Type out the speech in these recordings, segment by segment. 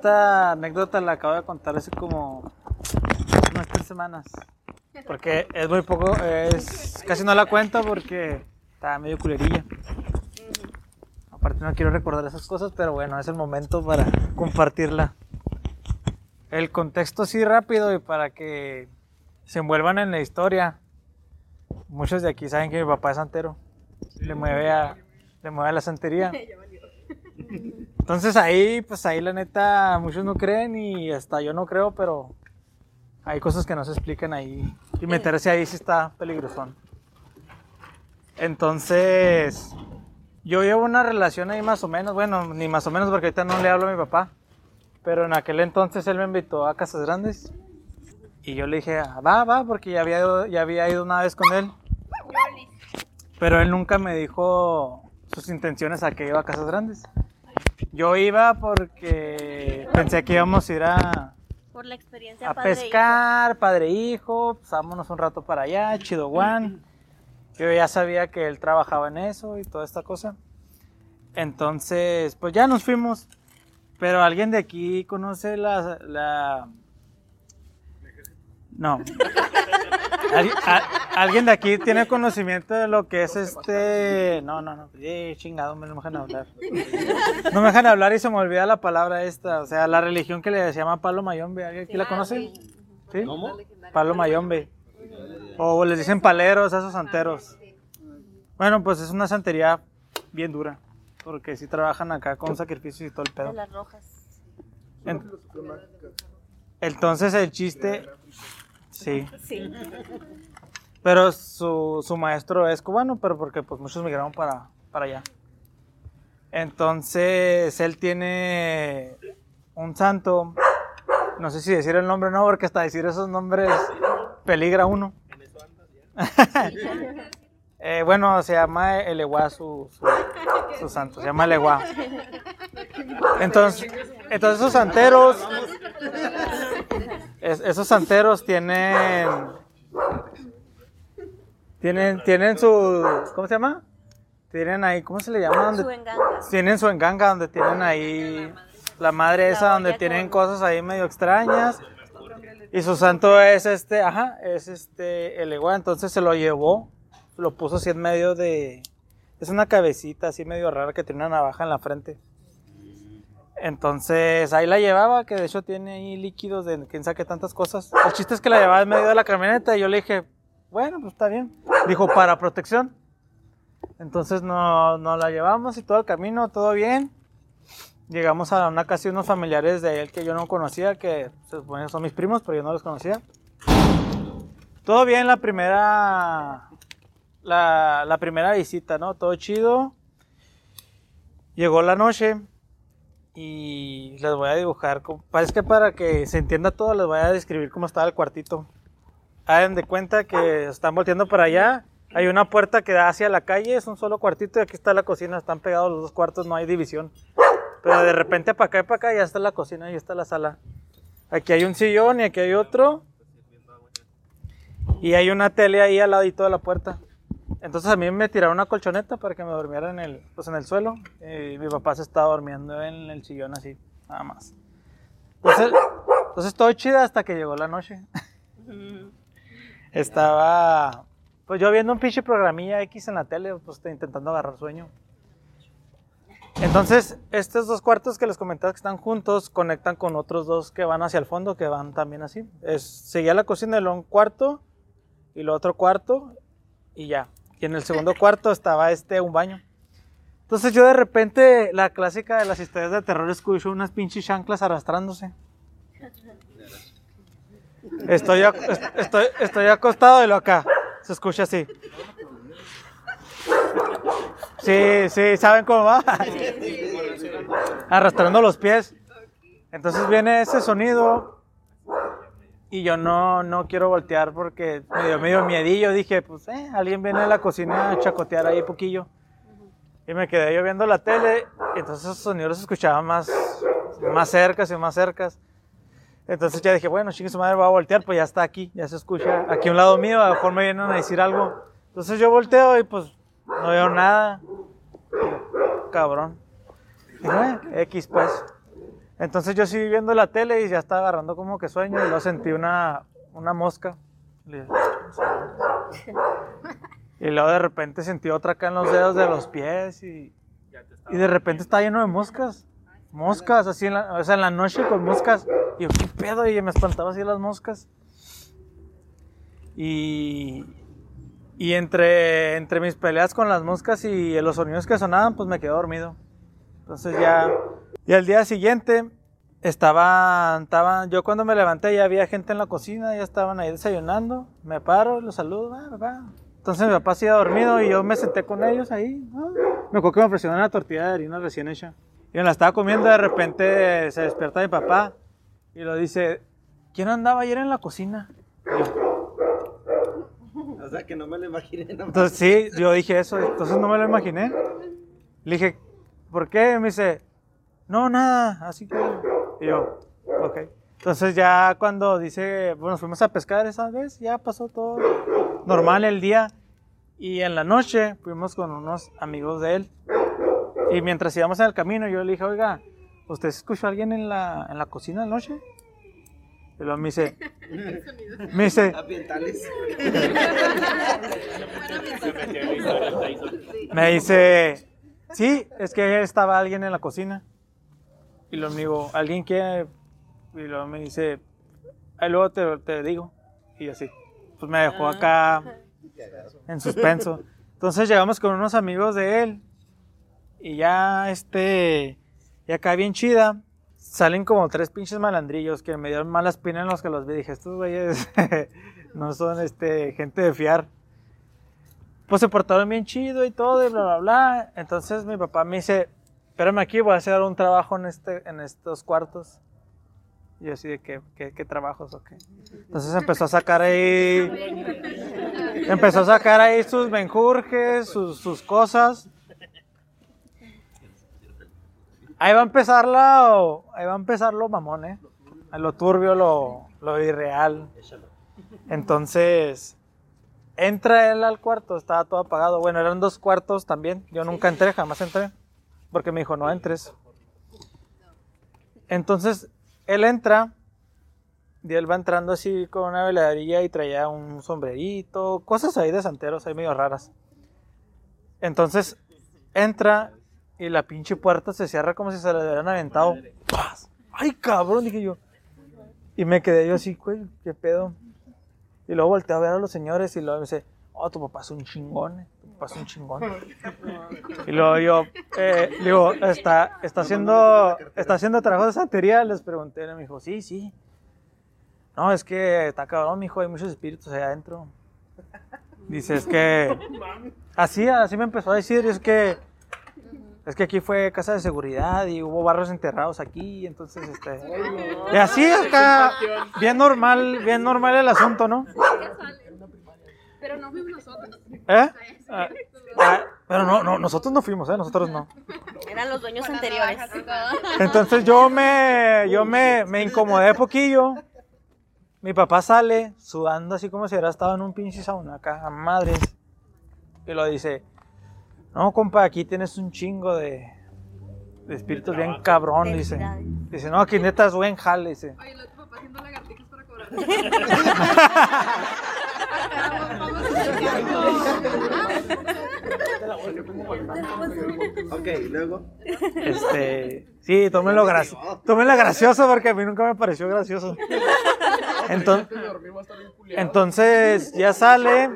Es- esta anécdota la acabo de contar hace como unas tres semanas. Porque es muy poco, es casi no la cuento porque está medio culerilla. Aparte no quiero recordar esas cosas, pero bueno, es el momento para compartirla. El contexto así rápido y para que se envuelvan en la historia. Muchos de aquí saben que mi papá es santero. Le mueve a, le mueve a la santería. Entonces ahí, pues ahí la neta, muchos no creen y hasta yo no creo, pero hay cosas que no se explican ahí. Y meterse ahí sí está peligrosón. Entonces, yo llevo una relación ahí más o menos, bueno, ni más o menos porque ahorita no le hablo a mi papá. Pero en aquel entonces él me invitó a Casas Grandes. Y yo le dije, "Ah, va, va, porque ya había, ya había ido una vez con él. Pero él nunca me dijo sus intenciones a que iba a Casas Grandes. Yo iba porque pensé que íbamos a ir a, Por la experiencia a padre pescar, padre e hijo, pues vámonos un rato para allá, chido Juan. Yo ya sabía que él trabajaba en eso y toda esta cosa. Entonces, pues ya nos fuimos. Pero alguien de aquí conoce la... la... No. Al- a- alguien de aquí tiene conocimiento de lo que es este... No, no, no. Eh, chingado, me no me dejan hablar. No me dejan hablar y se me olvida la palabra esta. O sea, la religión que le llama Palo Mayombe. ¿Alguien aquí la conoce? ¿Sí? ¿Cómo? Palo Mayombe. O les dicen paleros a esos santeros. Bueno, pues es una santería bien dura. Porque sí trabajan acá con sacrificios y todo el pedo. las rojas. En- Entonces el chiste... Sí. Sí. Pero su, su maestro es cubano, pero porque pues muchos migraron para, para allá. Entonces él tiene un santo, no sé si decir el nombre o no, porque hasta decir esos nombres peligra uno. Eh, bueno, se llama Eleguá su, su, su santo, se llama Eleguá. Entonces, entonces esos santeros, es- esos santeros tienen tienen, tienen su. ¿Cómo se llama? Tienen ahí, ¿cómo se le llama? Donde- Su enganga. tienen su enganga, donde tienen ahí la madre esa, donde tienen cosas ahí medio extrañas. Y su santo es este, ajá, es este, el igual. Entonces se lo llevó, lo puso así en medio de. Es una cabecita así medio rara que tiene una navaja en la frente. Entonces ahí la llevaba, que de hecho tiene ahí líquidos de quién sabe qué tantas cosas. El chiste es que la llevaba en medio de la camioneta y yo le dije, bueno, pues está bien. Dijo, para protección. Entonces no, nos la llevamos y todo el camino, todo bien. Llegamos a una casa de unos familiares de él que yo no conocía, que se supone son mis primos, pero yo no los conocía. Todo bien la primera, la primera visita, ¿no? Todo chido. Llegó la noche y les voy a dibujar. Parece que para que se entienda todo, les voy a describir cómo estaba el cuartito. Hagan de cuenta que están volteando para allá. Hay una puerta que da hacia la calle, es un solo cuartito y aquí está la cocina. Están pegados los dos cuartos, no hay división. Pero de repente para acá y para acá ya está la cocina y está la sala. Aquí hay un sillón y aquí hay otro. Y hay una tele ahí al ladito de la puerta. Entonces a mí me tiraron una colchoneta para que me durmiera en el, pues en el suelo. Y mi papá se estaba durmiendo en el sillón así, nada más. Entonces, entonces todo chido hasta que llegó la noche. Estaba, pues yo viendo un pinche programilla X en la tele, pues intentando agarrar sueño. Entonces, estos dos cuartos que les comentaba que están juntos conectan con otros dos que van hacia el fondo, que van también así. Es, seguía la cocina de un cuarto y el otro cuarto y ya. Y en el segundo cuarto estaba este un baño. Entonces yo de repente, la clásica de las historias de terror, escucho unas pinches chanclas arrastrándose. Estoy, estoy, estoy acostado y lo acá. Se escucha así. Sí, sí, ¿saben cómo va? Arrastrando los pies. Entonces viene ese sonido y yo no, no quiero voltear porque me dio medio miedillo. Dije, pues, eh, alguien viene a la cocina a chacotear ahí poquillo. Y me quedé yo viendo la tele y entonces esos sonidos se escuchaban más, más cercas y más cercas. Entonces ya dije, bueno, chingue su madre, voy a voltear, pues ya está aquí, ya se escucha aquí a un lado mío, a lo mejor me vienen a decir algo. Entonces yo volteo y pues no veo nada. Cabrón. Dije, "Eh, X pues. Entonces yo seguí viendo la tele y ya estaba agarrando como que sueño y luego sentí una, una mosca. Y luego de repente sentí otra acá en los dedos de los pies y, y de repente estaba lleno de moscas. Moscas, así en la, o sea, en la noche con moscas. Y yo, ¿qué pedo? Y me espantaba así las moscas. Y, y entre, entre mis peleas con las moscas y los sonidos que sonaban, pues me quedé dormido. Entonces ya, y al día siguiente estaban, estaban, yo cuando me levanté ya había gente en la cocina, ya estaban ahí desayunando. Me paro, los saludo, "Ah, papá". Entonces mi papá se iba dormido y yo me senté con ellos ahí. ah. Me acuerdo que me ofrecieron una tortilla de harina recién hecha. Y me la estaba comiendo, de repente se despierta mi papá y lo dice, ¿quién andaba ayer en la cocina? Y yo, O sea, que no me lo imaginé. nomás. entonces sí, yo dije eso, entonces no me lo imaginé. Le dije, ¿por qué? Me dice, no, nada, así que... Y yo, ok. Entonces ya cuando dice, bueno, fuimos a pescar esa vez, ya pasó todo normal el día. Y en la noche fuimos con unos amigos de él. Y mientras íbamos en el camino, yo le dije, oiga, ¿usted escuchó a alguien en la, en la cocina anoche? Y luego me dice, me dice, Ambientales. Me dice, sí, es que estaba alguien en la cocina. Y luego me digo, ¿alguien quiere? Y luego me dice, ahí luego te, te digo. Y así, pues me dejó acá en suspenso. Entonces llegamos con unos amigos de él. Y ya, este, y acá bien chida. Salen como tres pinches malandrillos que me dieron mala espina en los que los vi. Dije, estos güeyes no son, este, gente de fiar pues se portaron bien chido y todo, y bla, bla, bla. Entonces mi papá me dice, espérame aquí, voy a hacer un trabajo en, este, en estos cuartos. Y yo así de, ¿qué, qué, trabajos o qué? Entonces empezó a sacar ahí, empezó a sacar ahí sus menjurjes, sus, sus cosas. Ahí va a empezar la, ahí va a empezar lo mamón, ¿eh? Lo turbio, lo, lo irreal. Entonces, entra él al cuarto, estaba todo apagado. Bueno, eran dos cuartos también. Yo nunca entré, jamás entré. Porque me dijo, no entres. Entonces, él entra. Y él va entrando así con una veladrilla y traía un sombrerito. Cosas ahí de santeros, ahí medio raras. Entonces, entra y la pinche puerta se cierra como si se le hubieran aventado. ¡Paz! ¡Ay, cabrón! Dije yo. Y me quedé yo así, güey, ¿qué pedo? Y luego volteé a ver a los señores y luego me dice, oh, tu papá es un chingón, es un chingón. Y luego yo, eh, le digo, ¿está, está, haciendo, ¿está haciendo trabajo de santería? Les pregunté, y me dijo, sí, sí. No, es que está cabrón, mijo, hay muchos espíritus allá adentro. Dice, es que, así, así me empezó a decir, es que, es que aquí fue casa de seguridad y hubo barros enterrados aquí, entonces, este, y así acá, bien normal, bien normal el asunto, ¿no? Pero no fuimos nosotros. ¿Eh? Ah, ah, pero no, no, nosotros no fuimos, ¿eh? Nosotros no. Eran los dueños anteriores. Entonces yo me, yo me, me incomodé poquillo. Mi papá sale sudando así como si hubiera estado en un pinche sauna acá, a madres. Y lo dice, no, compa, aquí tienes un chingo de, de espíritus bien cabrón, dice. Dice, no, aquí neta es buen jale, dice. Oye, lo tu papá haciendo lagartijas para cobrar. Ok, luego. Este, sí, tómenlo, graci- tómenla gracioso porque a mí nunca me pareció gracioso. Entonces, entonces ya sale,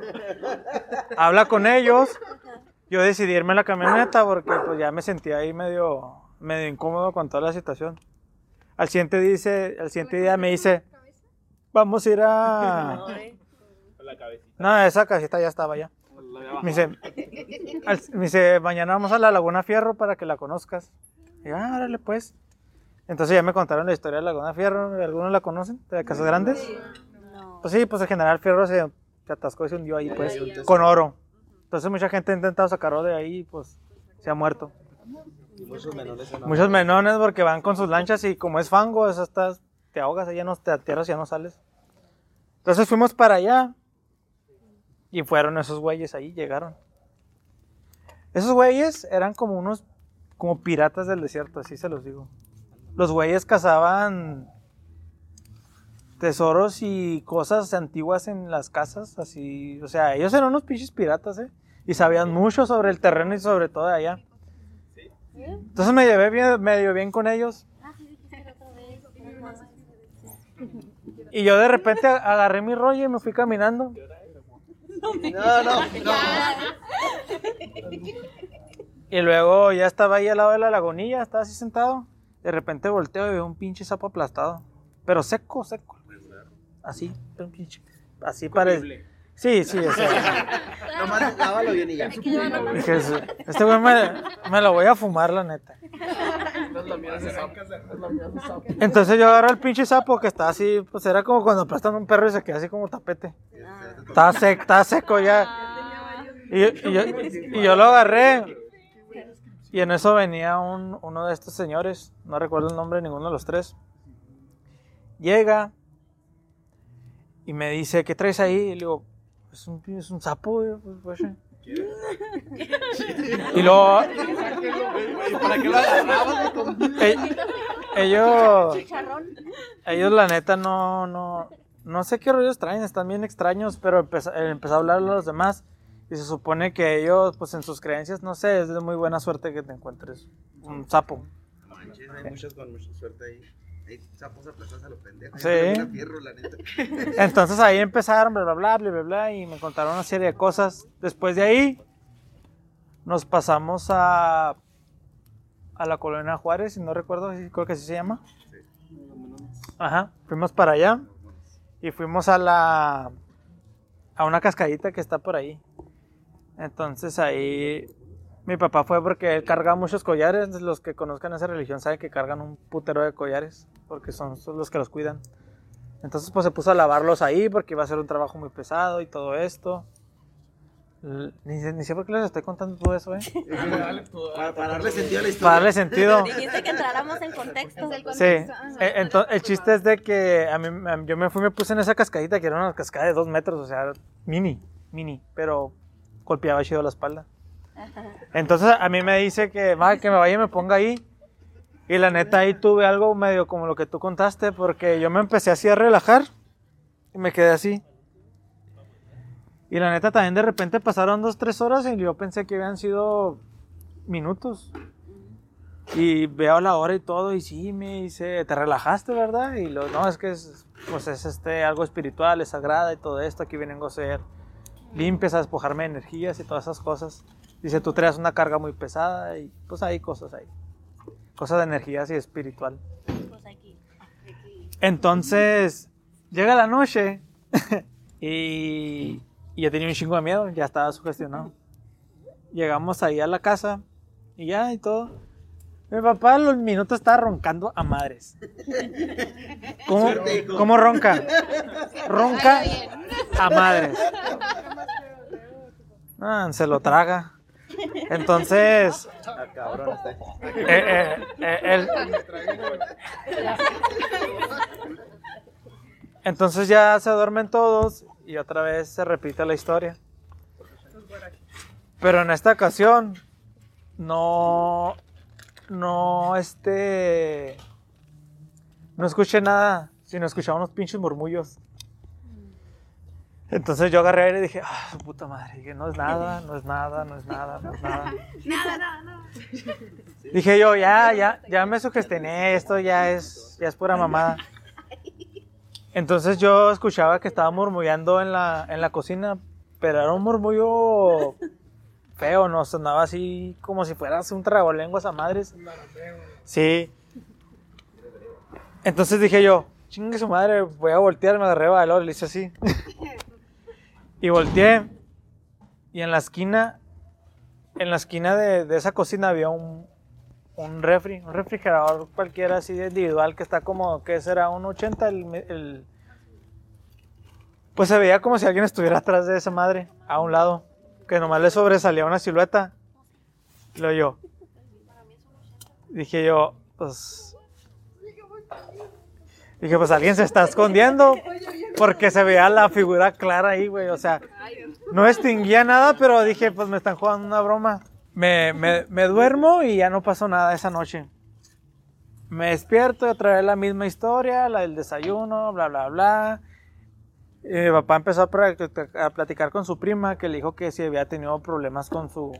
habla con ellos. Yo decidí irme a la camioneta porque pues ya me sentía ahí medio, medio incómodo con toda la situación. Al siguiente, dice, al siguiente día me dice, vamos a ir a... No, esa casita ya estaba ya. Me dice, al- me dice, mañana vamos a la Laguna Fierro para que la conozcas. Y yo, ah, órale pues. Entonces ya me contaron la historia de la Laguna Fierro. ¿Algunos la conocen? ¿De Casas Grandes? No. Pues sí, pues el general Fierro se, se atascó y se hundió ahí, pues, con oro. Entonces mucha gente ha intentado sacarlo de ahí y pues se ha muerto. Y muchos menores en la- Muchos menones porque van con sus lanchas y como es fango, eso estás, te ahogas, ya no te atierras, ya no sales. Entonces fuimos para allá y fueron esos güeyes ahí, llegaron. Esos güeyes eran como unos, como piratas del desierto, así se los digo. los güeyes cazaban tesoros y cosas antiguas en las casas, así, o sea, ellos eran unos pinches piratas, ¿eh? Y sabían mucho sobre el terreno y sobre todo de allá. Entonces me llevé medio bien con ellos. Y yo de repente agarré mi rollo y me fui caminando. No, no, no. Y luego ya estaba ahí al lado de la lagunilla, estaba así sentado. De repente volteo y veo un pinche sapo aplastado. Pero seco, seco. Así, un pinche. Así parece. Sí, sí, o sea, Nomás lávalo bien y ya. dije, este güey me, me lo voy a fumar, la neta. Entonces yo agarro el pinche sapo que está así, pues era como cuando aplastan un perro y se queda así como tapete. Estaba seco, estaba seco ya. Y, y yo, y yo lo agarré. Y en eso venía un- uno de estos señores, no recuerdo el nombre de ninguno de los tres. Llega y me dice, ¿qué traes ahí? Y le digo, es un, es un sapo, güey, pues, pues, sí". Y luego... ¿Para qué lo agarrabas? e- ellos, ellos la neta no, no, no sé qué rollos traen, están bien extraños, pero empezó, empezó a hablar a los demás y se supone que ellos, pues en sus creencias, no sé, es de muy buena suerte que te encuentres un sapo. Manches, hay muchos con mucha suerte ahí. Hay sapos aplastados a los pendejos. Sí. Yo también a fierro, la neta. Entonces ahí empezaron, bla, bla, bla, bla, bla, bla, y me contaron una serie de cosas. Después de ahí, nos pasamos a, a la colonia Juárez, si no recuerdo, creo que así se llama. Ajá, fuimos para allá y fuimos a la a una cascadita que está por ahí. Entonces ahí mi papá fue porque él carga muchos collares. Los que conozcan esa religión saben que cargan un putero de collares porque son, son los que los cuidan. Entonces pues se puso a lavarlos ahí porque iba a ser un trabajo muy pesado y todo esto. Ni, sé- ni sé por qué les estoy contando todo eso, ¿eh? Para, para darle sentido a la historia. Para darle sentido. Dijiste que entráramos en contexto. Sí, e- ento- el chiste es de que a mí, a mí- yo me fui y me puse en esa cascadita que era una cascada de dos metros, o sea, mini, mini, pero golpeaba chido la espalda. Entonces a mí me dice que, va, que me vaya y me ponga ahí. Y la neta ahí tuve algo medio como lo que tú contaste, porque yo me empecé así a relajar y me quedé así. Y la neta también de repente pasaron dos, tres horas y yo pensé que habían sido minutos. Y veo la hora y todo, y sí, me dice, ¿te relajaste, verdad? Y lo, no, es que es, pues es este, algo espiritual, es sagrada y todo esto, aquí vengo a ser limpias, a despojarme de energías y todas esas cosas. Dice, tú traes una carga muy pesada y pues hay cosas ahí. Cosas de energías y espiritual. Pues aquí. Entonces, llega la noche y, y yo tenía un chingo de miedo, ya estaba sugestionado. Llegamos ahí a la casa y ya y todo. Mi papá a los minutos estaba roncando a madres. ¿Cómo, cómo ronca? Ronca a madres. Ah, se lo traga. Entonces, Ah, cabrón, está. eh, eh, eh, Entonces ya se duermen todos y otra vez se repite la historia. Pero en esta ocasión no, no, este, no escuché nada, sino escuchaba unos pinches murmullos. Entonces yo agarré y le dije, ah, su puta madre, dije, no es nada, no es nada, no es nada, no es nada. Nada, nada, nada. Dije yo, ya, ya, ya me sugestioné, esto ya es, ya es pura mamada. Entonces yo escuchaba que estaba murmullando en la, en la cocina, pero era un murmullo feo, no sonaba así como si fueras un tragolenguas a madres. Sí. Entonces dije yo, chingue su madre, voy a voltear, me agarré valor, le hice así. y volteé, y en la esquina, en la esquina de, de esa cocina había un, un refri, un refrigerador cualquiera así de individual que está como, ¿qué será? Un 80 el, el- Pues se veía como si alguien estuviera atrás de esa madre, a un lado, que nomás le sobresalía una silueta. Lo yo. Dije yo, pues... Dije, pues alguien se está escondiendo, porque se veía la figura clara ahí, güey, o sea... No extinguía nada, pero dije, pues me están jugando una broma. Me, me- me duermo y ya no pasó nada esa noche. Me despierto y otra vez la misma historia, la del desayuno, bla, bla, bla. Y mi papá empezó a, platicar con su prima que le dijo que si había tenido problemas con su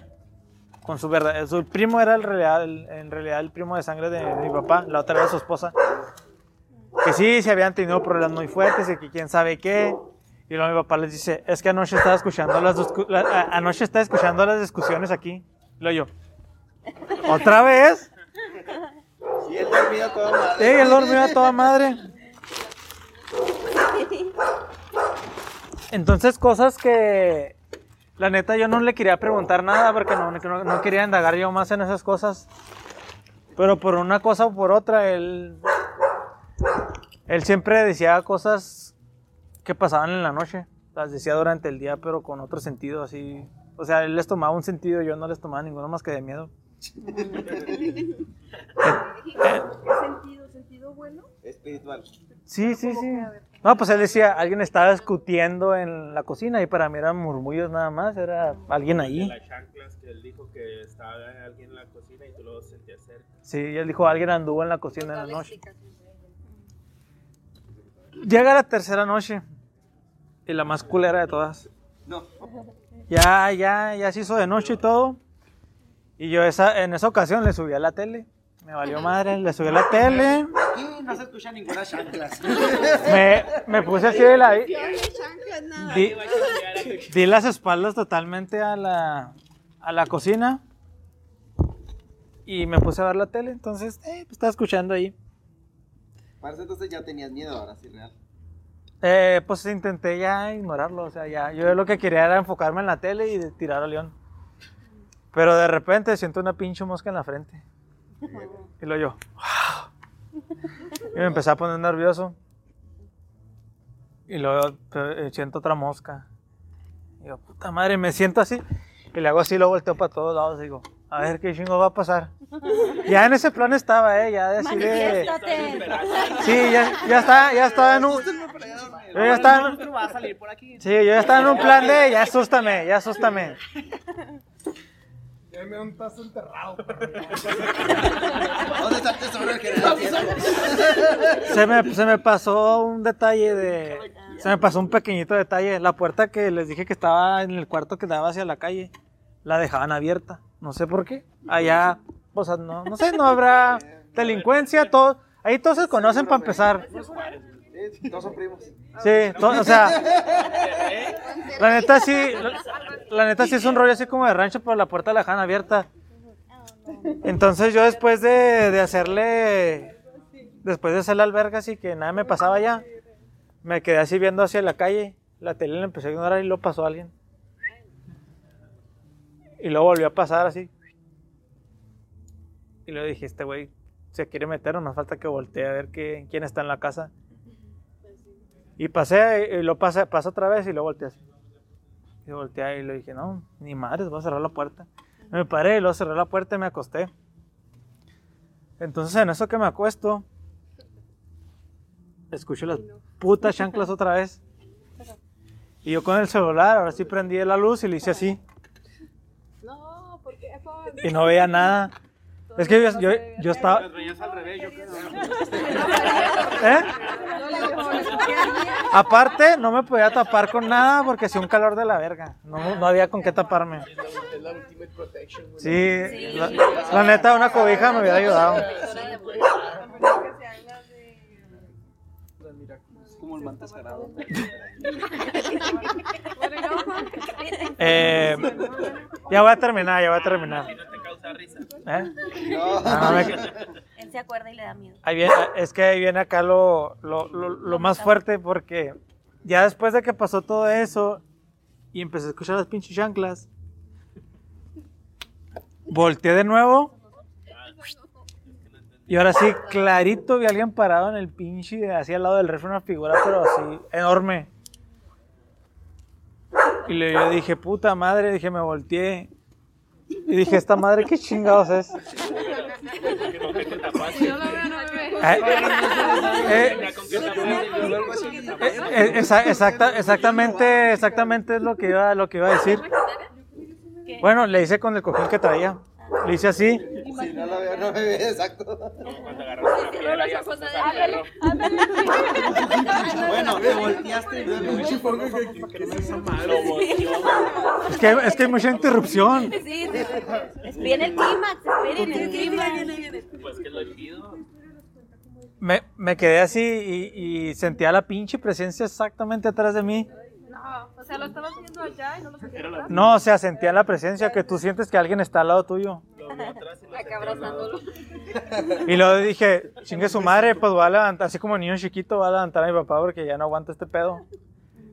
con su verdad. Su primo era el realidad, el- en realidad el primo de sangre de, de mi papá, la otra era su esposa. Que sí, se habían tenido problemas muy fuertes y que quién sabe qué. Y luego mi papá les dice, es que anoche estaba escuchando las, la- a- anoche estaba escuchando las discusiones aquí. Y luego yo, ¿otra vez? Y él dormido todo madre. Ey, él dormió a toda madre. Entonces, cosas que la neta yo no le quería preguntar nada porque no, no, no quería indagar yo más en esas cosas. Pero por una cosa o por otra, él, él siempre decía cosas que pasaban en la noche. Las decía durante el día, pero con otro sentido, así. O sea, él les tomaba un sentido, yo no les tomaba ninguno más que de miedo. ¿Sentido, sentido bueno? Espiritual. Sí, sí, sí. No, pues él decía, alguien estaba discutiendo en la cocina y para mí eran murmullos nada más, era alguien ahí. las chanclas que él dijo que estaba alguien en la cocina y tú lo sentías cerca. Sí, él dijo, alguien anduvo en la cocina en la noche. Llega la tercera noche y la más culera de todas. No. Ya, ya, ya se hizo de noche y todo. Y yo esa, en esa ocasión le subí a la tele. Me valió madre, le subí a la tele. Aquí no se escucha ninguna chanclas. Me, me puse así de la... Di, di las espaldas totalmente a la, a la cocina y me puse a ver la tele. Entonces, eh, pues estaba escuchando ahí. Parece entonces ya tenías miedo, ahora sí, real. Eh, pues intenté ya ignorarlo. O sea, ya yo lo que quería era enfocarme en la tele y tirar a León. Pero de repente siento una pinche mosca en la frente. Y lo yo. Y me empecé a poner nervioso. Y luego eh, siento otra mosca. Y yo, puta madre, me siento así. Y le hago así, lo volteo para todos lados. Digo, a ver qué chingo va a pasar. Ya en ese plan estaba, ¿eh? Ya de así de. Manifiéstate. Sí, ya, ya está, ya estaba en un. Yo ya estaba en- va a salir por aquí. Sí, yo ya estaba en un plan de ya asústame, ya asústame. Deme un tazo enterrado. ¿Dónde está el tesoro? Se me, se me pasó un detalle de. Se me pasó un pequeñito detalle. La puerta que les dije que estaba en el cuarto que daba hacia la calle, la dejaban abierta. No sé por qué. Allá, o sea, no, no sé, no habrá delincuencia, todo. Ahí todos se conocen para empezar. Todos son primos. Sí, to- o sea, la neta sí, la, la neta sí es un rollo así como de rancho, pero la puerta la dejan abierta. Entonces yo después de, de hacerle, después de hacer la alberga así que nada me pasaba ya, me quedé así viendo hacia la calle, la tele la empecé a ignorar y lo pasó alguien. Y luego volvió a pasar así. Y luego dije, este güey se quiere meter, no me falta que voltee a ver qué- quién está en la casa. Y pasé, y lo pasé, pasé otra vez y lo volteé así. Y volteé y le dije, no, ni madres, voy a cerrar la puerta. Me paré y luego cerré la puerta y me acosté. Entonces en eso que me acuesto, escucho las putas chanclas otra vez. Y yo con el celular, ahora sí prendí la luz y le hice así. No, ¿por qué? Por- Y no veía nada. Es que yo, yo, yo estaba... Las veías al revés, yo creo. ¿Eh? Aparte, no me podía tapar con nada porque hacía un calor de la verga. No, no había con qué taparme. Es la ultimate protection, güey. Sí, la, la neta, una cobija me hubiera ayudado. Es como el manto sagrado. Eh, ya voy a terminar, ya voy a terminar. No te causa risa. ¿Eh? No. Ah, no, me- Él se acuerda y le da miedo. ahí viene- es que ahí viene acá lo, lo, lo- lo más fuerte porque ya después de que pasó todo eso y empecé a escuchar las pinches chanclas, volteé de nuevo y ahora sí, clarito vi a alguien parado en el pinche, así al lado del refri, una figura, pero así, enorme. Y le, yo dije, puta madre, dije, me volteé. Y dije, esta madre, ¿qué chingados es? Eh, eh, eh, exa- exacta- exactamente, exactamente es lo que iba, a decir. Bueno, le hice con el cojín que traía. Le hice así. Si no lo veo, no me ve, exacto. Cuando agarras Cierra los ojos, nadie Bueno, te volteaste y volteó. Es que, es que hay mucha interrupción. Sí, sí, sí. Viene el clímax, esperen el clímax. Pues que lo pido. Me, me quedé así y, y sentía la pinche presencia exactamente atrás de mí. No, o sea, lo estabas viendo allá y no lo sentías. No, o sea, sentía la presencia que tú sientes que alguien está al lado tuyo. Lo veo atrás y lo Acá abrazándolo. Y luego dije, chingue su madre, pues voy a levantar, así como niño chiquito, voy a levantar a mi papá porque ya no aguanto este pedo.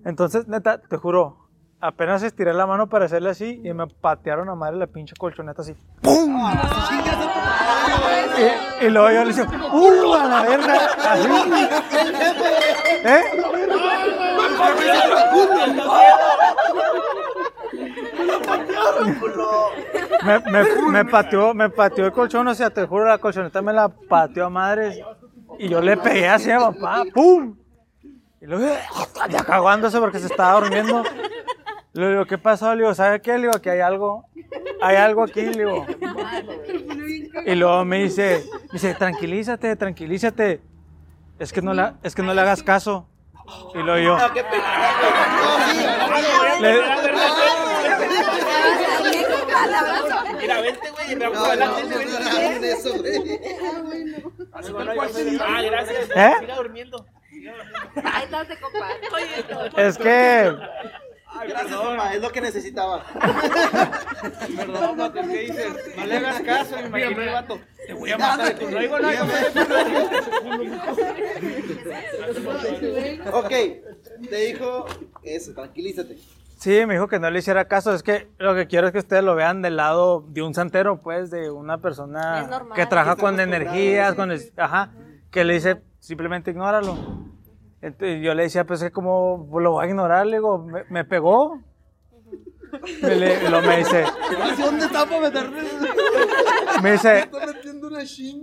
Entonces, neta, te juro, apenas estiré la mano para hacerle así y me patearon a madre la pinche colchoneta así. ¡Pum! Y, y luego yo le dije, ¡uh! A la verga. Así. ¿Eh? Me, me, me pateó, me pateó el colchón, o sea, te juro, la colchoneta me la pateó a madres. Y yo le pegué así a papá, ¡pum! Y luego, ya cagándose porque se estaba durmiendo. Le digo, ¿qué pasó? Le digo, ¿sabe qué? Le digo, que hay algo, hay algo aquí, le digo. Y luego me dice, me dice, tranquilízate, tranquilízate. Es que no, es que no le hagas caso. Y luego yo, Mira, vente, güey. Ah, gracias. ¿Eh? Siga durmiendo. Es que Gracias, mamá, es lo que necesitaba. Perdón, vato, ¿qué dices? No le hagas caso, me imagino el vato. Te voy a matar. No digo nada. Ok, te dijo eso, tranquilízate. Sí, me dijo que no le hiciera caso. Es que lo que quiero es que ustedes lo vean del lado de un santero, pues, de una persona normal. que trabaja Que con energías, con es- ajá, que le dice simplemente ignóralo. Entonces, yo le decía, pues es como lo voy a ignorar, le digo, me, me pegó. Me, le- lo me dice, ¿Dónde está para meterme? me dice,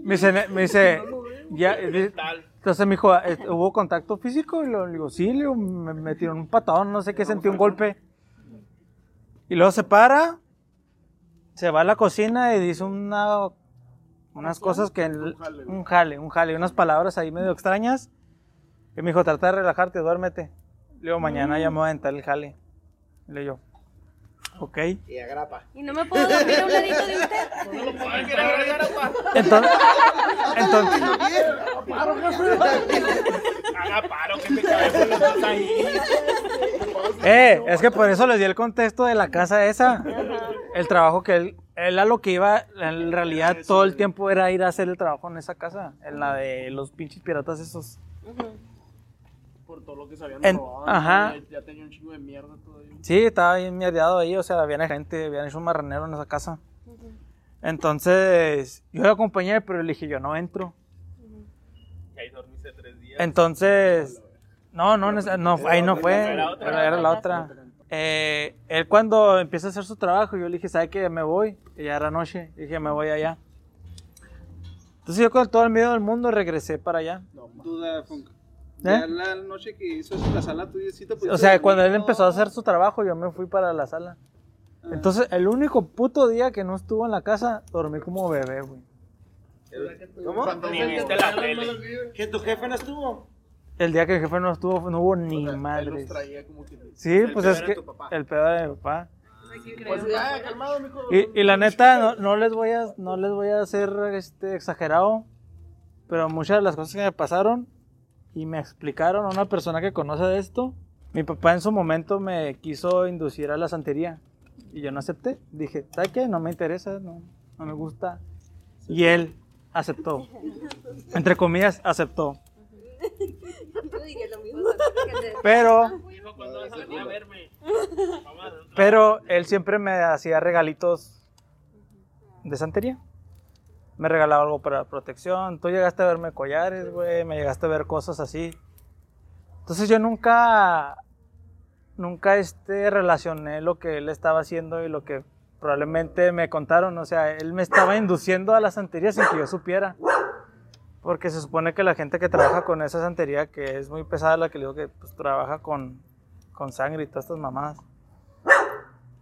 me dice, me dice, ya, entonces me dijo, ¿hubo contacto físico? Y le digo, sí, le digo, me, me tiró un patadón, no sé qué, sentí un golpe. Y luego se para, se va a la cocina y dice una, unas cosas que, un jale, un jale, unas palabras ahí medio extrañas. Y me dijo, trata de relajarte, duérmete. Le digo, mañana ya me voy a aventar el jale. Le digo, ok. Y agrapa. ¿Y no me puedo dormir a un ladito de usted? Entonces, entonces, Haga paro, que me cabe ahí. Eh, es que por eso les di el contexto de la casa esa. El trabajo que él, él a lo que iba, en realidad todo el tiempo era ir a hacer el trabajo en esa casa, en la de los pinches piratas esos. Por todo lo que se habían En- robado. ajá. Ya, ya tenía un chingo de mierda todavía. Sí, estaba bien mierdeado ahí, o sea, había gente, habían hecho un marranero en esa casa. Entonces, yo lo acompañé, pero le dije, yo no entro. Y ahí dormiste tres días. Entonces, no, no, no, no, ahí no fue, Era otra. era, era la otra. Eh, él cuando empieza a hacer su trabajo, yo le dije, ¿sabe qué? Me voy. Y ya era noche, dije, me voy allá. Entonces yo con todo el miedo del mundo regresé para allá. Duda, Funk. ¿Eh? Ya la noche que hizo eso en la sala tuya, sí te pudiste O sea, dormir, cuando él ¿no? empezó a hacer su trabajo, yo me fui para la sala. Entonces, el único puto día que no estuvo en la casa, dormí como bebé, güey. ¿Cómo? Ni viste la tele. ¿Que tu jefe no estuvo? El día que el jefe no estuvo, no hubo ni madre. Sí, El pues pedo es que tu papá. el pedo de mi papá. Pues ya, calmado, mijo. Y, y la neta, no, no les voy a, no les voy a hacer este, exagerado, pero muchas de las cosas que me pasaron y me explicaron a una persona que conoce de esto, mi papá en su momento me quiso inducir a la santería y yo no acepté. Dije, ¿sabes qué? No me interesa, no, no me gusta. Y él aceptó. Entre comillas, aceptó. Yo diría lo mismo. Pero, pero él siempre me hacía regalitos de santería. Me regalaba algo para protección. Tú llegaste a verme collares, güey. Me llegaste a ver cosas así. Entonces yo nunca, nunca este, relacioné lo que él estaba haciendo y lo que probablemente me contaron. O sea, él me estaba induciendo a la santería sin que yo supiera. Porque se supone que la gente que trabaja con esa santería, que es muy pesada, la que le digo que pues, trabaja con, con sangre y todas estas mamadas,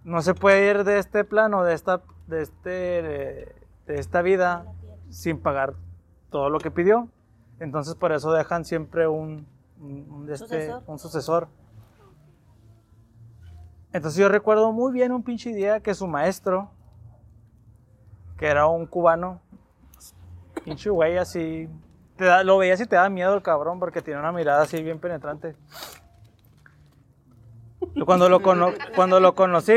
no se puede ir de este plano, de esta, de este, de, de esta vida, sin pagar todo lo que pidió. Entonces por eso dejan siempre un, un, un de este- Sucesor. un sucesor. Entonces yo recuerdo muy bien un pinche día que su maestro, que era un cubano, pinche güey así, te da- lo veías y te da miedo el cabrón porque tiene una mirada así bien penetrante. Cuando lo, cono- cuando lo conocí,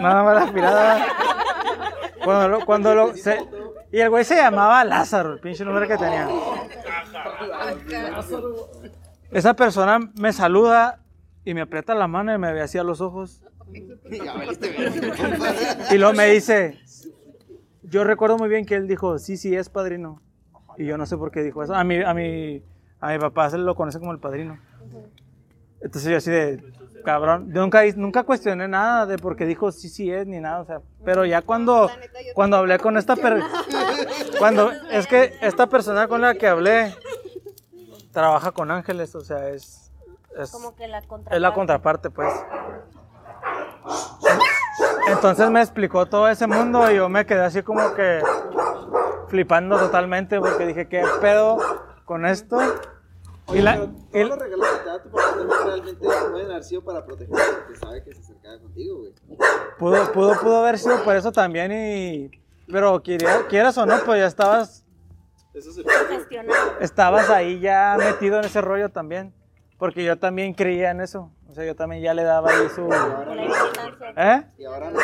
nada más la mirada. Cuando lo, cuando lo, y el güey se llamaba Lázaro, el pinche nombre que tenía. Esa persona me saluda y me aprieta la mano y me ve así a los ojos. Y luego me dice, yo recuerdo muy bien que él dijo, sí, sí, es padrino. Y yo no sé por qué dijo eso. A mi, a mi, a mi papá se lo conoce como el padrino. Entonces yo así de, cabrón, yo nunca, nunca cuestioné nada de por qué dijo sí, sí es, ni nada. O sea, pero ya cuando, cuando hablé con esta persona, cuando, es que esta persona con la que hablé trabaja con ángeles, o sea, es, es, Como que la contraparte. es la contraparte, pues. Entonces me explicó todo ese mundo y yo me quedé así como que flipando totalmente porque dije, ¿qué pedo con esto? Oye, Y la- pero todos los regalos que te da tu papá también realmente pueden haber sido para protegerte porque sabe que se acercaba contigo, güey. Pudo, pudo, pudo haber sido por eso también y... Pero quiera- quieras o no, pues ya estabas, Eso se estabas ahí ya metido en ese rollo también. Porque yo también creía en eso. O sea, yo también ya le daba ahí su... ¿Eh? Y ahora no.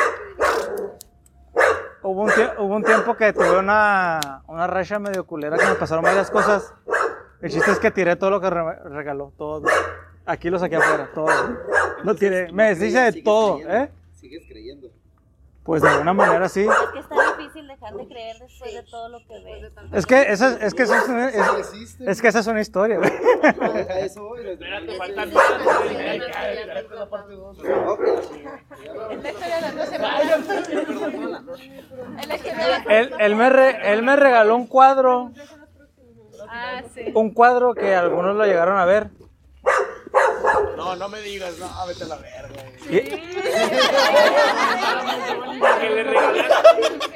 Hubo un, hubo un tiempo que tuve una, una racha medio culera que me pasaron varias cosas. El chiste es que tiré todo lo que re- regaló, todo. Aquí lo saqué afuera, todo. Lo tiré. Me deshice de todo, creyendo. ¿eh? Sigues creyendo. Pues de alguna manera sí. Es que está difícil dejar de creer después de todo lo que ves. Es que eso es, que eso es, una- es, es que esa es una historia, güey. Eso Espérate, falta Ok. Él, él me re- él me regaló un cuadro, Ah, sí. un cuadro que algunos lo llegaron a ver. No, no me digas, no, vete a la verga. Y- Que le regalaste.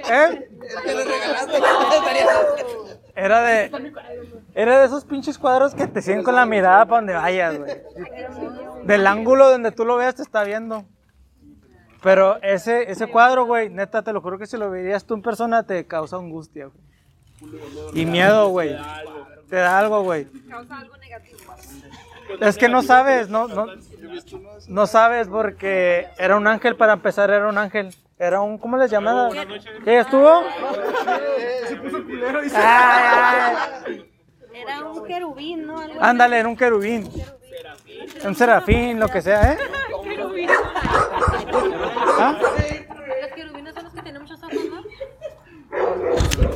¿Eh? ¿Qué le regalaste? Era de. Era de esos pinches cuadros que te siguen con la mirada para donde vayas, güey. Del ángulo donde tú lo veas te está viendo. Pero ese, ese cuadro, güey, neta, te lo juro que si lo verías tú en persona te causa angustia, güey. Y miedo, güey. Te da algo, güey. Causa algo negativo. Es que no sabes, no, no, no sabes porque era un ángel para empezar, era un ángel. Era un, ¿cómo les llaman? ¿Qué estuvo? Ay, ay. Era un querubín, ¿no? Algo. Ándale, era un querubín. Un serafín, lo que sea, ¿eh? ¿Ah? Los querubines son los que tienen muchos ojos, ¿no?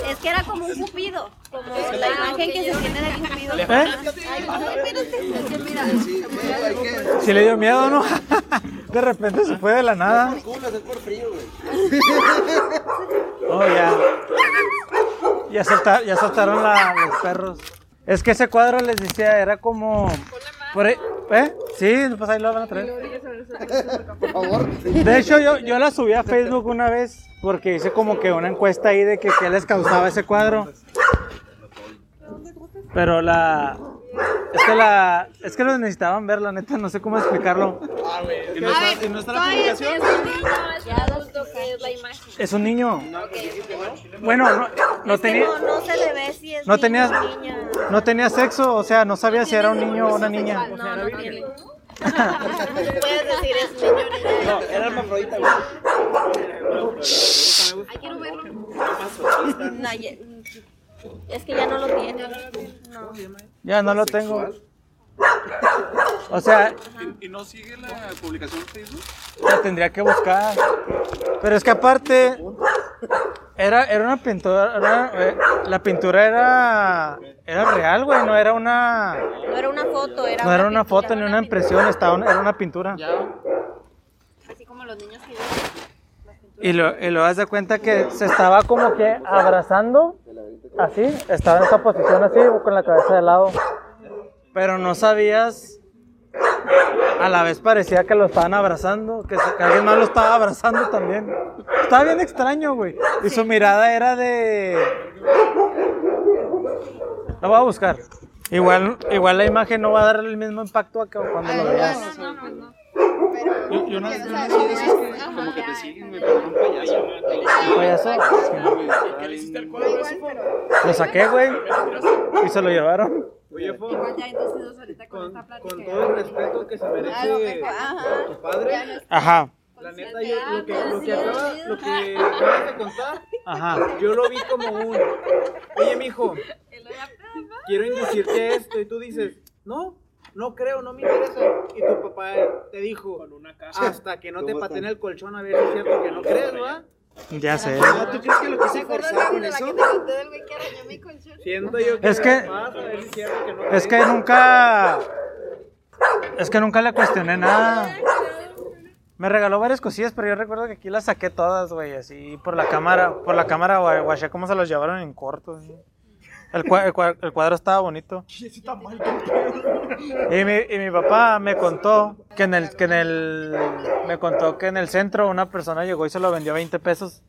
Es como un cupido. Como la imagen que se tiene del cupido. ¿Eh? Ay, espérate. Es que mira. Si le dio miedo, ¿no? De repente se fue de la nada. Culo, es por frío, güey. Oh, ya. Ya, solta- ya soltaron la- los perros. Es que ese cuadro les decía, era como. por ahí- ¿Eh? Sí, pues ahí lo van a traer. Por favor. De hecho, yo, yo la subí a Facebook una vez porque hice como que una encuesta ahí de que qué les causaba ese cuadro. Pero la. Es que la. Es que lo necesitaban ver, la neta, no sé cómo explicarlo. Ah, güey. ¿Y no está, y no está la publicación? Es un niño, es un adulto que es la imagen. Es un niño. Bueno, no, no tenía. no, no se le ve si es No niño niña. No tenía sexo, o sea, no sabía si era un niño o una niña. No, no tiene. Puedes decir es niño o niña. No, era hermafrodita, güey. Ay, quiero verlo. No, ya- es que ya no lo tiene. No. Ya no lo tengo. O sea, ¿Y, y no sigue la publicación en Facebook? la tendría que buscar. Pero es que aparte, era, era una pintura, era- eh, la pintura era, era real, güey, no era una, No era una foto, era no era una pintura. foto ni una impresión, estaba, una- era una pintura. Así como los niños que Y lo, y lo das de cuenta que se estaba como que abrazando, así, estaba en esa posición así, con la cabeza de lado. Pero no sabías a la vez parecía que lo estaban abrazando, que, se- que alguien más lo estaba abrazando también. Estaba bien extraño, güey. Y su mirada era de... Lo voy a buscar. Igual, igual la imagen no va a dar el mismo impacto a que cuando lo veas. No, no, no. Pero, Yo, yo no sé como que te siguen, güey, pero un payaso. ¿Un payaso? ¿Qué le hiciste al cuadro ese? Lo saqué, güey. Y se lo llevaron. Oye, Fo, Igual ya inducidos ahorita con con, esta con plática. todo el respeto que se A merece mejor, ajá. tu padre, Ajá, la neta, yo, lo que, lo que acaba, lo que acabas de contar, ajá. yo lo vi como un, oye, mijo, quiero inducirte a esto, y tú dices, no, no creo, no me interesa, y tu papá te dijo, hasta que no te pateen el colchón a ver si es cierto que no crees, ¿verdad? Ya sé. Ah, ¿Tú crees que lo quise ¿Te acuerdas forzar de con la eso? que te conté del güey que arañó mi colchón? Siento yo que Es que- vas a ver si es cierto que no Es que nunca. Es que nunca le cuestioné nada. Me regaló varias cosillas, pero yo recuerdo que aquí las saqué todas, güey, así por la cámara, por la cámara, güey, guaché cómo se los llevaron en corto. así. El, cua- el cua- el cuadro estaba bonito. Y mi, y mi papá me contó que en el que en el me contó que en el centro una persona llegó y se lo vendió a 20 pesos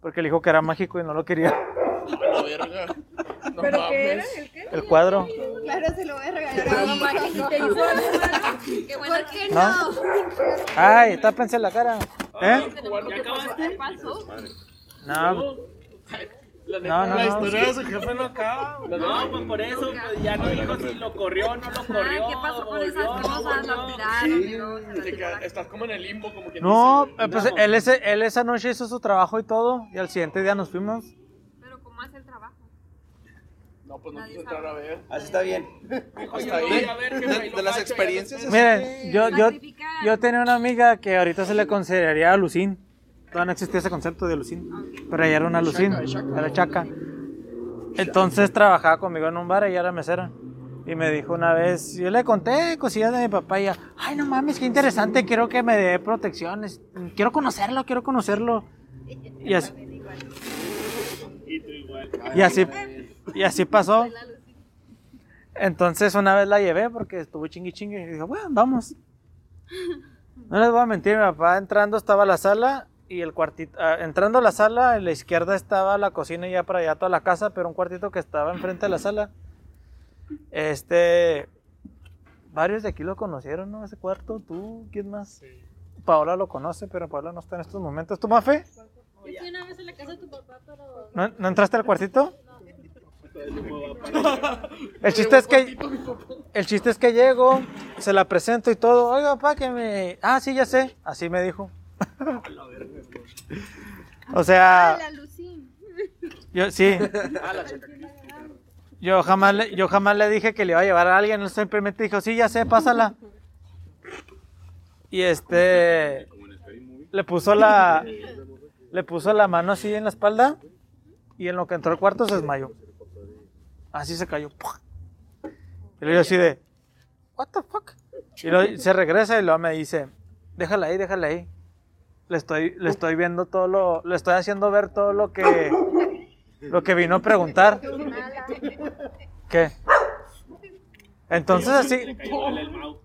porque le dijo que era mágico y no lo quería. La verga. No ¿Pero qué era? ¿El qué? El cuadro. Claro, se lo voy a regalar a mi hijo. Te hizo algo malo. Qué buena ¿Por qué ¿No? Ay, tápense la cara. ¿Eh? No. La No, no, la no. historia de su jefe no acaba. No, pues por eso, pues ya no dijo si lo corrió o no lo corrió. Ah, ¿Qué pasó con esas cosas? Lo tiraron. Estás como en el limbo, como que No, eh, pues él, ese, él esa noche hizo su trabajo y todo, y al siguiente día nos fuimos. Pero ¿cómo hace el trabajo? No, pues no quiso entrar a ver. Así está bien. A jefe, ahí De, de las experiencias. Miren, yo, yo, yo tenía una amiga que ahorita se le consideraría alucín. Todavía no existía ese concepto de alucín, pero ella era una alucín, era chaca. Entonces trabajaba conmigo en un bar, ella era mesera. Y me dijo una vez, yo le conté cosillas de mi papá y ella, ay no mames, qué interesante, quiero que me dé protecciones, quiero conocerlo, quiero conocerlo. Y así, y así, y así pasó. Entonces una vez la llevé porque estuvo chingui chingue y dijo, bueno, vamos. No les voy a mentir, mi papá entrando estaba la sala y el cuartito, ah, entrando a la sala, en la izquierda estaba la cocina y ya para allá toda la casa, pero un cuartito que estaba enfrente de la sala. Este, varios de aquí lo conocieron, ¿no? Ese cuarto, tú, ¿quién más? Paola lo conoce, pero Paola no está en estos momentos. ¿Tú, Mafe? Yo fui una vez a la casa de tu papá, pero... ¿No, no entraste al cuartito? El chiste es que el chiste es que llego, se la presento y todo. Oiga, papá, que me. Ah, sí, ya sé. Así me dijo. o sea, yo sí. Yo jamás, le, yo jamás le dije que le iba a llevar a alguien. Él simplemente dijo, sí, ya sé, pásala. Y este. Le puso la. Le puso la mano así en la espalda. Y en lo que entró al cuarto se desmayó. Así se cayó. Y luego yo así de. What the fuck? Y luego se regresa y luego me dice. Déjala ahí, déjala ahí. Le estoy, le estoy viendo todo lo. Le estoy haciendo ver todo lo que. Lo que vino a preguntar. ¿Qué? Entonces así.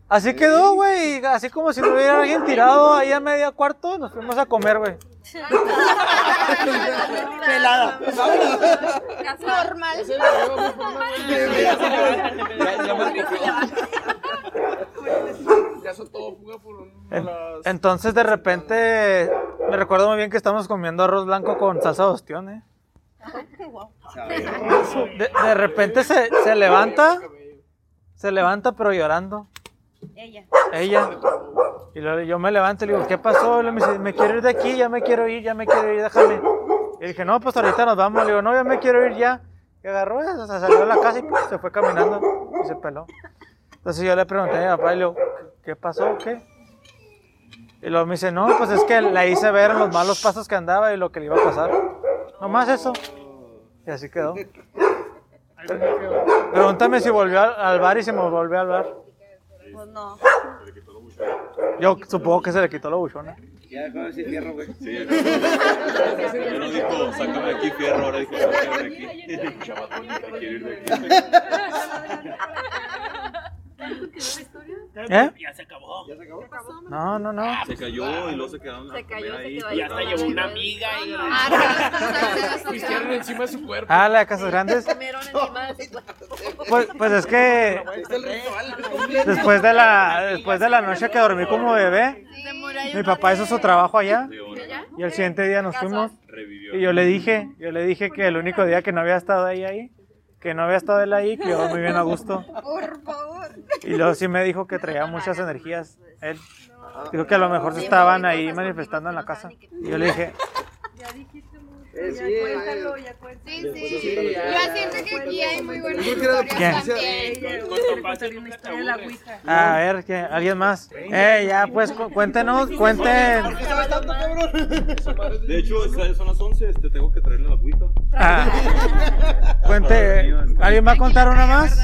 Así quedó, güey. Así como si no hubiera alguien tirado ahí a media cuarto, nos fuimos a comer, güey. Pelada. Normal. Ya, todo fuga por un. Las- entonces de repente me recuerdo muy bien que estamos comiendo arroz blanco con salsa de ostión, ¿eh? De, de repente se, se levanta, se levanta pero llorando, Ella. ella. Y luego yo me levanto y le digo, ¿qué pasó? Y me dice, me quiero ir de aquí, ya me quiero ir, ya me quiero ir, déjame. Y dije, no, pues ahorita nos vamos. Le digo, no, ya me quiero ir ya. Y agarró, se salió de la casa y pues, se fue caminando y se peló. Entonces yo le pregunté a mi papá y le digo, ¿qué pasó o qué? Y luego me dice, no, pues es que la hice ver los malos pasos que andaba y lo que le iba a pasar. Nomás eso. Y así quedó. Pregúntame si volvió al, bar y si me volvió al bar. Pues no. Yo supongo que se le quitó la buchona. Ya dejó de decir fierro, güey. Ya no dijo, sácame de aquí, fierro, ahora dijo, sácame de aquí. Quiero ir de aquí. ¿Eh? Ya se acabó. No, no, no. Se cayó y luego se quedaron Se cayó, se ahí. quedó Y ahí. hasta llevó una amiga y Pistearon encima de su cuerpo. Ah, la de Casas Grandes. Comieron encima de su cuerpo. Pues, pues es que después de la después de la noche que dormí como bebé, mi papá hizo su trabajo allá y el siguiente día nos fuimos Revivió. y yo le dije, yo le dije que el único día que no había estado ahí ahí, que no había estado él ahí, que iba muy bien a gusto. Por favor. Y luego sí me dijo que traía muchas energías él. Dijo que a lo mejor se estaban ahí manifestando en la casa. Y yo le dije. Eh, ya sí, eh. cuéntalo, ya cuéntalo. Sí, sí. Sí, Yo siento que aquí hay muy buenas historias también. A ver, ¿qué? ¿alguien más? Eh, ya, pues cu- cuéntenos, cuenten. ¿Sabes tanto, cabrón? De hecho, son las 11. Te tengo que traerle la agüita. Ah, cuente, ¿alguien va a contar una más?